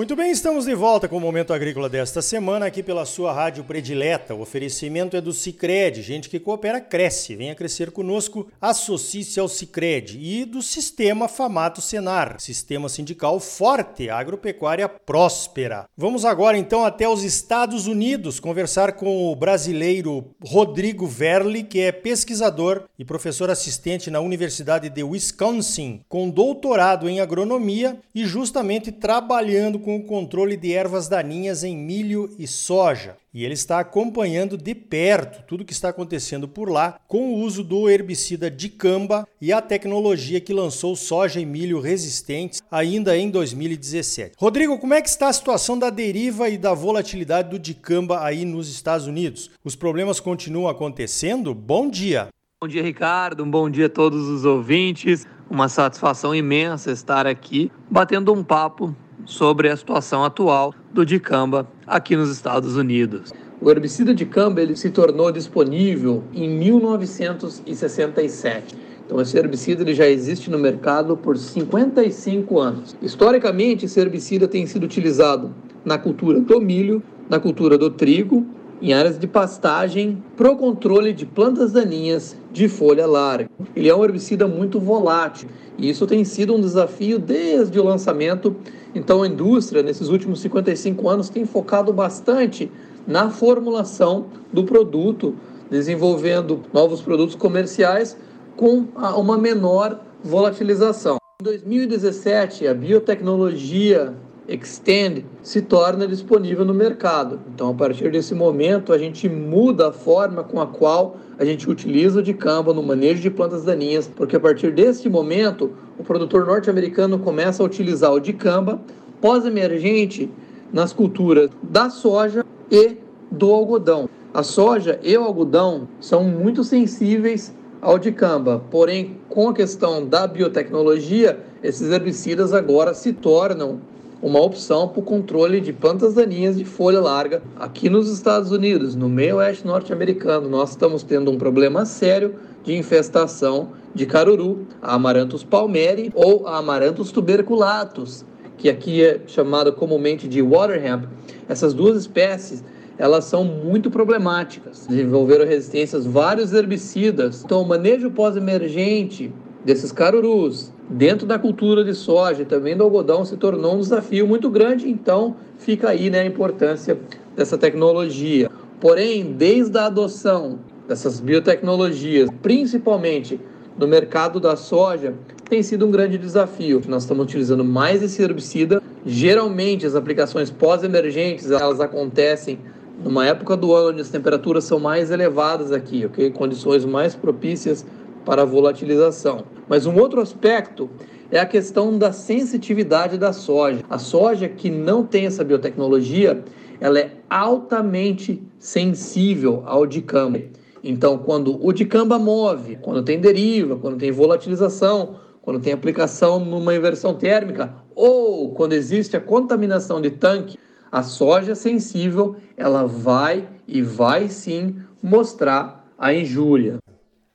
Muito bem, estamos de volta com o Momento Agrícola desta semana, aqui pela sua rádio predileta. O oferecimento é do Cicred, gente que coopera cresce. Venha crescer conosco, associe-se ao Cicred e do Sistema Famato Senar, sistema sindical forte, agropecuária próspera. Vamos agora então até os Estados Unidos conversar com o brasileiro Rodrigo Verli, que é pesquisador e professor assistente na Universidade de Wisconsin, com doutorado em agronomia e justamente trabalhando com com o controle de ervas daninhas em milho e soja. E ele está acompanhando de perto tudo o que está acontecendo por lá com o uso do herbicida dicamba e a tecnologia que lançou soja e milho resistentes ainda em 2017. Rodrigo, como é que está a situação da deriva e da volatilidade do dicamba aí nos Estados Unidos? Os problemas continuam acontecendo? Bom dia. Bom dia, Ricardo. Um bom dia a todos os ouvintes. Uma satisfação imensa estar aqui batendo um papo sobre a situação atual do dicamba aqui nos Estados Unidos. O herbicida dicamba ele se tornou disponível em 1967. Então esse herbicida ele já existe no mercado por 55 anos. Historicamente, esse herbicida tem sido utilizado na cultura do milho, na cultura do trigo, em áreas de pastagem para o controle de plantas daninhas de folha larga. Ele é um herbicida muito volátil e isso tem sido um desafio desde o lançamento. Então, a indústria, nesses últimos 55 anos, tem focado bastante na formulação do produto, desenvolvendo novos produtos comerciais com uma menor volatilização. Em 2017, a biotecnologia Extend se torna disponível no mercado. Então, a partir desse momento, a gente muda a forma com a qual a gente utiliza o dicamba no manejo de plantas daninhas, porque a partir desse momento, o produtor norte-americano começa a utilizar o dicamba pós-emergente nas culturas da soja e do algodão. A soja e o algodão são muito sensíveis ao dicamba, porém, com a questão da biotecnologia, esses herbicidas agora se tornam uma opção para o controle de plantas daninhas de folha larga aqui nos Estados Unidos, no meio oeste norte-americano. Nós estamos tendo um problema sério de infestação de caruru, Amaranthus palmeri ou Amaranthus tuberculatus, que aqui é chamada comumente de water hemp. Essas duas espécies elas são muito problemáticas. Desenvolveram resistências vários herbicidas. Então, o manejo pós-emergente desses carurus dentro da cultura de soja e também do algodão se tornou um desafio muito grande, então fica aí né, a importância dessa tecnologia. Porém, desde a adoção dessas biotecnologias, principalmente no mercado da soja, tem sido um grande desafio. Nós estamos utilizando mais esse herbicida. Geralmente, as aplicações pós-emergentes elas acontecem numa época do ano onde as temperaturas são mais elevadas aqui, ok? Condições mais propícias para a volatilização. Mas um outro aspecto é a questão da sensitividade da soja. A soja que não tem essa biotecnologia, ela é altamente sensível ao dicamba. Então, quando o dicamba move, quando tem deriva, quando tem volatilização, quando tem aplicação numa inversão térmica ou quando existe a contaminação de tanque, a soja sensível, ela vai e vai sim mostrar a injúria.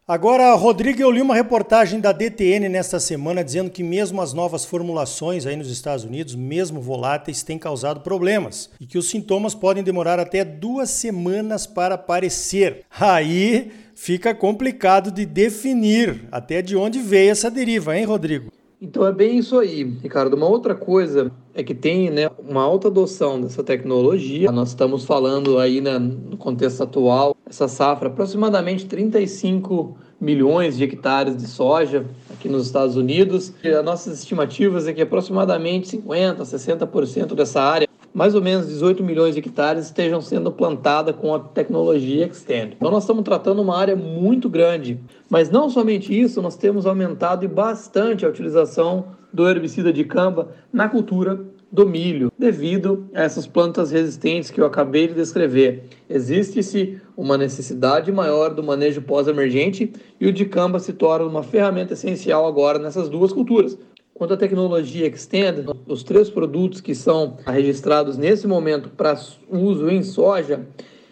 Agora, Rodrigo, eu li uma reportagem da DTN nesta semana dizendo que mesmo as novas formulações aí nos Estados Unidos, mesmo voláteis, têm causado problemas e que os sintomas podem demorar até duas semanas para aparecer. Aí fica complicado de definir até de onde veio essa deriva, hein, Rodrigo? Então é bem isso aí, Ricardo. Uma outra coisa é que tem né, uma alta adoção dessa tecnologia. Nós estamos falando aí né, no contexto atual, essa safra, aproximadamente 35 milhões de hectares de soja aqui nos Estados Unidos. E as nossas estimativas é que aproximadamente 50, 60% dessa área mais ou menos 18 milhões de hectares estejam sendo plantadas com a tecnologia Extend. Então nós estamos tratando uma área muito grande. Mas não somente isso, nós temos aumentado bastante a utilização do herbicida de camba na cultura do milho, devido a essas plantas resistentes que eu acabei de descrever. Existe-se uma necessidade maior do manejo pós-emergente e o dicamba se torna uma ferramenta essencial agora nessas duas culturas, Quanto à tecnologia Extend, os três produtos que são registrados nesse momento para uso em soja,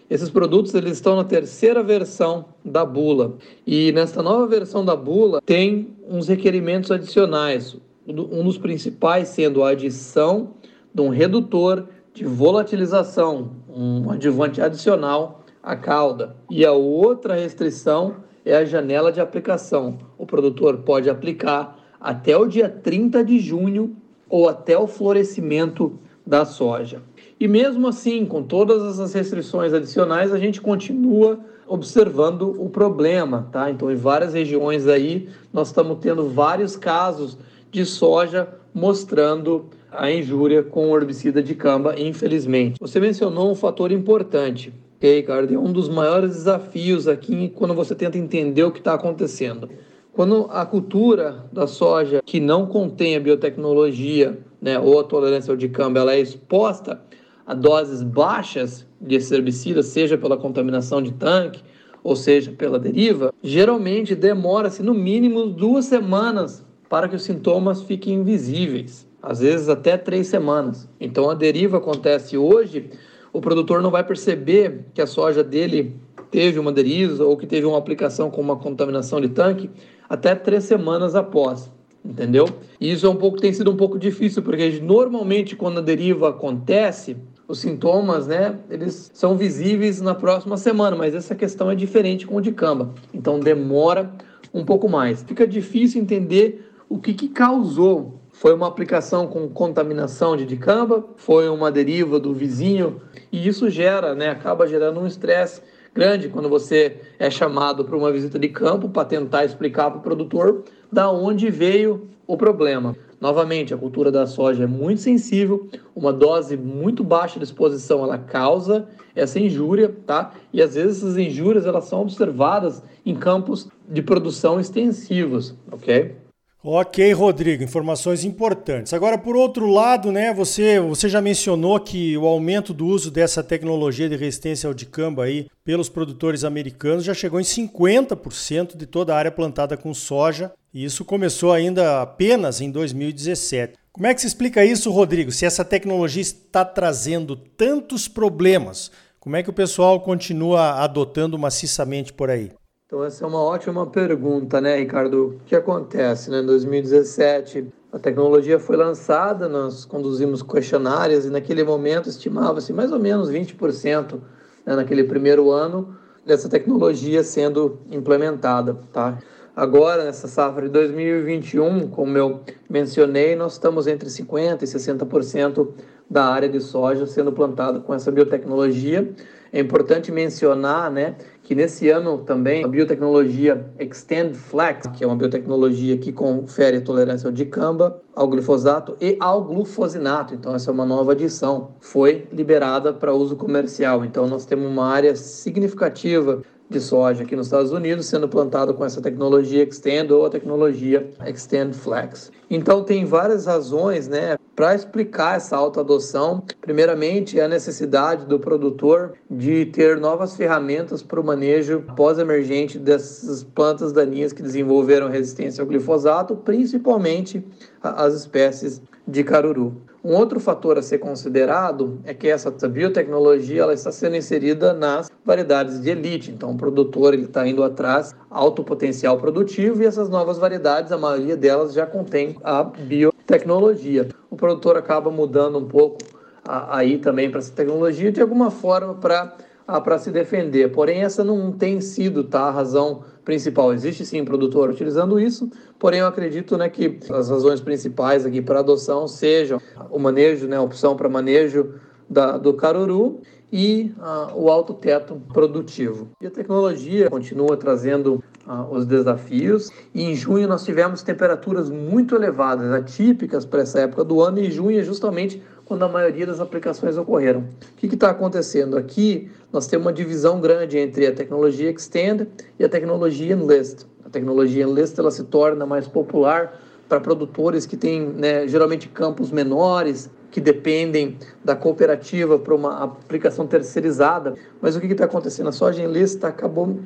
esses produtos eles estão na terceira versão da bula. E nesta nova versão da bula tem uns requerimentos adicionais. Um dos principais sendo a adição de um redutor de volatilização, um adjuvante adicional à cauda. E a outra restrição é a janela de aplicação. O produtor pode aplicar até o dia 30 de junho ou até o florescimento da soja. E mesmo assim, com todas essas restrições adicionais, a gente continua observando o problema, tá? Então, em várias regiões aí, nós estamos tendo vários casos de soja mostrando a injúria com o herbicida de camba, infelizmente. Você mencionou um fator importante, ok, Ricardo? É um dos maiores desafios aqui quando você tenta entender o que está acontecendo. Quando a cultura da soja que não contém a biotecnologia, né, ou a tolerância ao dicamba, ela é exposta a doses baixas de herbicida, seja pela contaminação de tanque, ou seja, pela deriva, geralmente demora-se no mínimo duas semanas para que os sintomas fiquem visíveis, às vezes até três semanas. Então a deriva acontece hoje, o produtor não vai perceber que a soja dele teve uma deriva ou que teve uma aplicação com uma contaminação de tanque até três semanas após entendeu? E isso é um pouco tem sido um pouco difícil porque normalmente quando a deriva acontece os sintomas, né, eles são visíveis na próxima semana, mas essa questão é diferente com o de camba. Então demora um pouco mais. Fica difícil entender o que, que causou. Foi uma aplicação com contaminação de dicamba, foi uma deriva do vizinho, e isso gera, né, acaba gerando um estresse grande quando você é chamado para uma visita de campo para tentar explicar para o produtor da onde veio o problema. Novamente, a cultura da soja é muito sensível, uma dose muito baixa de exposição ela causa essa injúria, tá? E às vezes essas injúrias elas são observadas em campos de produção extensivos, ok? Ok, Rodrigo, informações importantes. Agora, por outro lado, né, você, você já mencionou que o aumento do uso dessa tecnologia de resistência ao dicamba aí pelos produtores americanos já chegou em 50% de toda a área plantada com soja, e isso começou ainda apenas em 2017. Como é que se explica isso, Rodrigo? Se essa tecnologia está trazendo tantos problemas, como é que o pessoal continua adotando maciçamente por aí? Então, essa é uma ótima pergunta, né, Ricardo? O que acontece, né? Em 2017, a tecnologia foi lançada, nós conduzimos questionários e naquele momento estimava-se mais ou menos 20% né, naquele primeiro ano dessa tecnologia sendo implementada, tá? Agora, nessa safra de 2021, como eu mencionei, nós estamos entre 50% e 60% da área de soja sendo plantada com essa biotecnologia. É importante mencionar né, que nesse ano também a biotecnologia Extend Flex, que é uma biotecnologia que confere tolerância ao dicamba, ao glifosato e ao glufosinato, então essa é uma nova adição, foi liberada para uso comercial. Então nós temos uma área significativa de soja aqui nos Estados Unidos sendo plantado com essa tecnologia Extend ou a tecnologia Extend Flex. Então tem várias razões, né, para explicar essa alta adoção. Primeiramente, a necessidade do produtor de ter novas ferramentas para o manejo pós-emergente dessas plantas daninhas que desenvolveram resistência ao glifosato, principalmente as espécies de caruru. Um outro fator a ser considerado é que essa biotecnologia ela está sendo inserida nas variedades de elite. Então, o produtor ele está indo atrás alto potencial produtivo e essas novas variedades, a maioria delas já contém a biotecnologia. O produtor acaba mudando um pouco aí também para essa tecnologia de alguma forma para para se defender. Porém, essa não tem sido tá, a razão principal. Existe sim produtor utilizando isso, porém eu acredito né, que as razões principais aqui para adoção sejam o manejo, né, a opção para manejo da, do caruru e uh, o alto teto produtivo. E a tecnologia continua trazendo uh, os desafios. E em junho nós tivemos temperaturas muito elevadas, atípicas para essa época do ano, e junho é justamente quando a maioria das aplicações ocorreram. O que está acontecendo? Aqui nós temos uma divisão grande entre a tecnologia Extend e a tecnologia Enlist. A tecnologia Enlist ela se torna mais popular para produtores que têm né, geralmente campos menores, que dependem da cooperativa para uma aplicação terceirizada. Mas o que está acontecendo? A soja Enlist está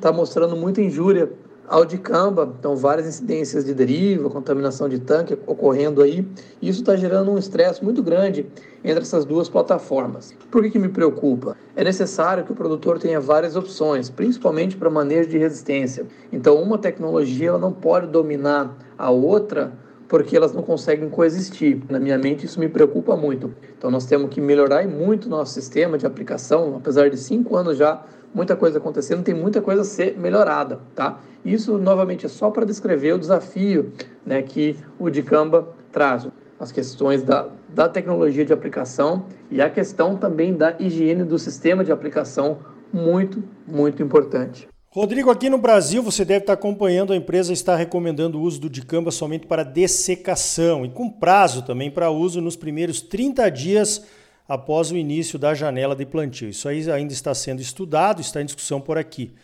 tá mostrando muita injúria ao dicamba, então várias incidências de deriva, contaminação de tanque ocorrendo aí. Isso está gerando um estresse muito grande entre essas duas plataformas. Por que, que me preocupa? É necessário que o produtor tenha várias opções, principalmente para manejo de resistência. Então, uma tecnologia ela não pode dominar a outra porque elas não conseguem coexistir. Na minha mente, isso me preocupa muito. Então, nós temos que melhorar muito nosso sistema de aplicação, apesar de cinco anos já, muita coisa acontecendo, tem muita coisa a ser melhorada, tá? Isso, novamente, é só para descrever o desafio né, que o Dicamba traz. As questões da, da tecnologia de aplicação e a questão também da higiene do sistema de aplicação, muito, muito importante. Rodrigo, aqui no Brasil você deve estar acompanhando, a empresa está recomendando o uso do dicamba somente para dessecação e com prazo também para uso nos primeiros 30 dias após o início da janela de plantio. Isso aí ainda está sendo estudado, está em discussão por aqui,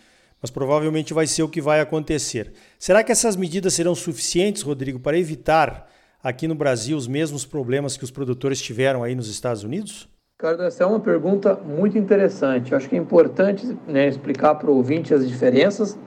mas provavelmente vai ser o que vai acontecer. Será que essas medidas serão suficientes, Rodrigo, para evitar aqui no Brasil os mesmos problemas que os produtores tiveram aí nos Estados Unidos? Ricardo, essa é uma pergunta muito interessante. Eu acho que é importante né, explicar para o ouvinte as diferenças.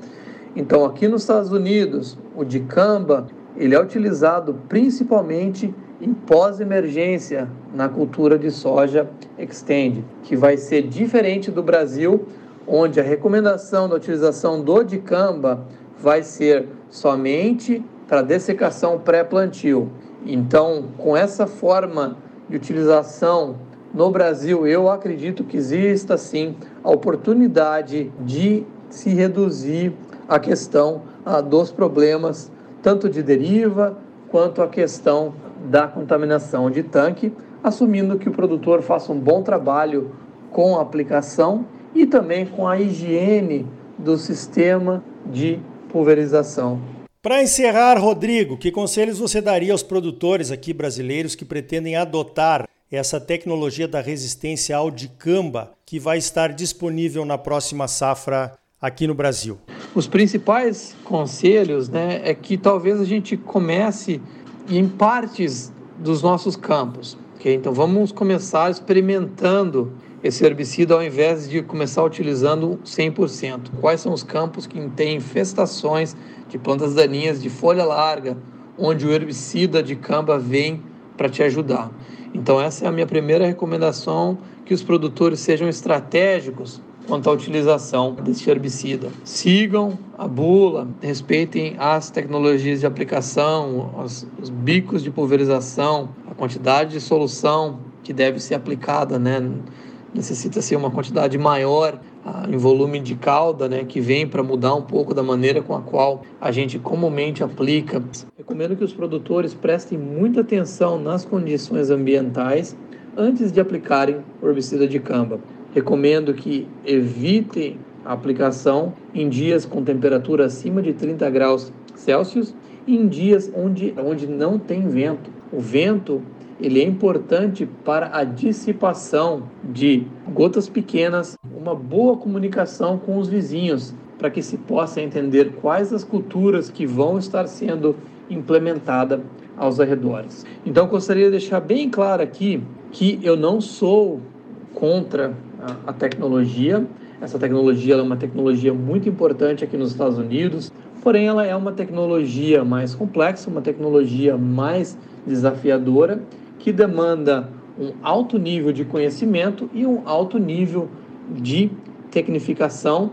Então, aqui nos Estados Unidos, o dicamba ele é utilizado principalmente em pós-emergência na cultura de soja extend, que vai ser diferente do Brasil, onde a recomendação da utilização do dicamba vai ser somente para dessecação pré-plantio. Então, com essa forma de utilização no Brasil, eu acredito que exista sim a oportunidade de se reduzir a questão ah, dos problemas, tanto de deriva quanto a questão da contaminação de tanque, assumindo que o produtor faça um bom trabalho com a aplicação e também com a higiene do sistema de pulverização. Para encerrar, Rodrigo, que conselhos você daria aos produtores aqui brasileiros que pretendem adotar essa tecnologia da resistência ao dicamba que vai estar disponível na próxima safra aqui no Brasil? Os principais conselhos né, é que talvez a gente comece em partes dos nossos campos. Okay? Então vamos começar experimentando esse herbicida ao invés de começar utilizando 100%. Quais são os campos que têm infestações de plantas daninhas de folha larga, onde o herbicida de camba vem para te ajudar? Então, essa é a minha primeira recomendação: que os produtores sejam estratégicos quanto à utilização desse herbicida. Sigam a bula, respeitem as tecnologias de aplicação, os, os bicos de pulverização, a quantidade de solução que deve ser aplicada, né? Necessita ser uma quantidade maior em volume de cauda, né, que vem para mudar um pouco da maneira com a qual a gente comumente aplica. Recomendo que os produtores prestem muita atenção nas condições ambientais antes de aplicarem o herbicida de camba. Recomendo que evitem a aplicação em dias com temperatura acima de 30 graus Celsius e em dias onde, onde não tem vento. O vento ele é importante para a dissipação de gotas pequenas, uma boa comunicação com os vizinhos, para que se possa entender quais as culturas que vão estar sendo implementadas aos arredores. Então, gostaria de deixar bem claro aqui que eu não sou contra a, tecnologia. Essa tecnologia é uma tecnologia muito importante aqui nos Estados Unidos, porém ela é uma tecnologia mais complexa, uma tecnologia mais desafiadora que demanda um alto nível de conhecimento e um alto nível de tecnificação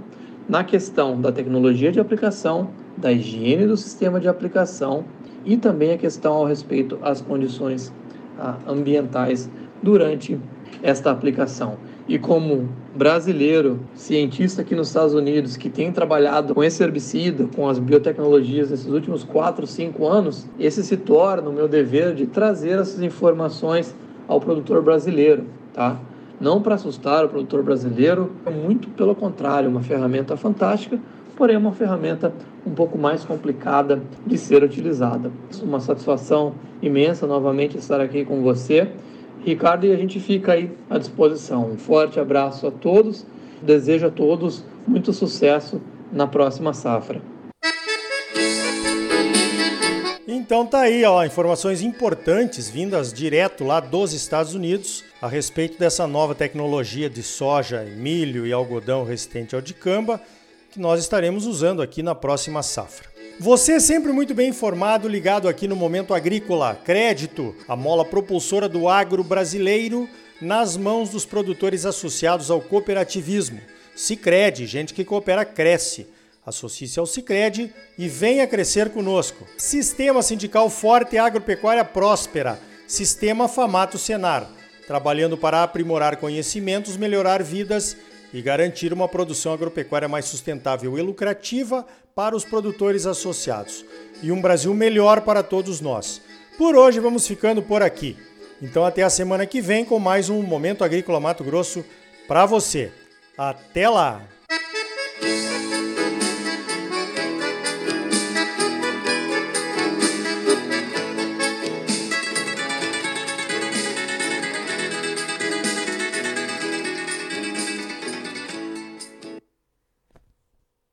na questão da tecnologia de aplicação, da higiene do sistema de aplicação e também a questão ao respeito às condições ah, ambientais durante esta aplicação. E como brasileiro, cientista aqui nos Estados Unidos, que tem trabalhado com esse herbicida, com as biotecnologias nesses últimos 4, 5 anos, esse se torna o meu dever de trazer essas informações ao produtor brasileiro, tá? Não para assustar o produtor brasileiro, muito pelo contrário, uma ferramenta fantástica, porém uma ferramenta um pouco mais complicada de ser utilizada. Uma satisfação imensa novamente estar aqui com você Ricardo, e a gente fica aí à disposição. Um forte abraço a todos, desejo a todos muito sucesso na próxima safra. Então tá aí, ó, informações importantes vindas direto lá dos Estados Unidos a respeito dessa nova tecnologia de soja, milho e algodão resistente ao dicamba que nós estaremos usando aqui na próxima safra. Você é sempre muito bem informado, ligado aqui no Momento Agrícola. Crédito, a mola propulsora do agro brasileiro nas mãos dos produtores associados ao cooperativismo. Sicredi, gente que coopera cresce. Associe-se ao Sicredi e venha crescer conosco. Sistema Sindical Forte e Agropecuária Próspera. Sistema Famato Senar. Trabalhando para aprimorar conhecimentos, melhorar vidas e garantir uma produção agropecuária mais sustentável e lucrativa para os produtores associados. E um Brasil melhor para todos nós. Por hoje vamos ficando por aqui. Então até a semana que vem com mais um Momento Agrícola Mato Grosso para você. Até lá!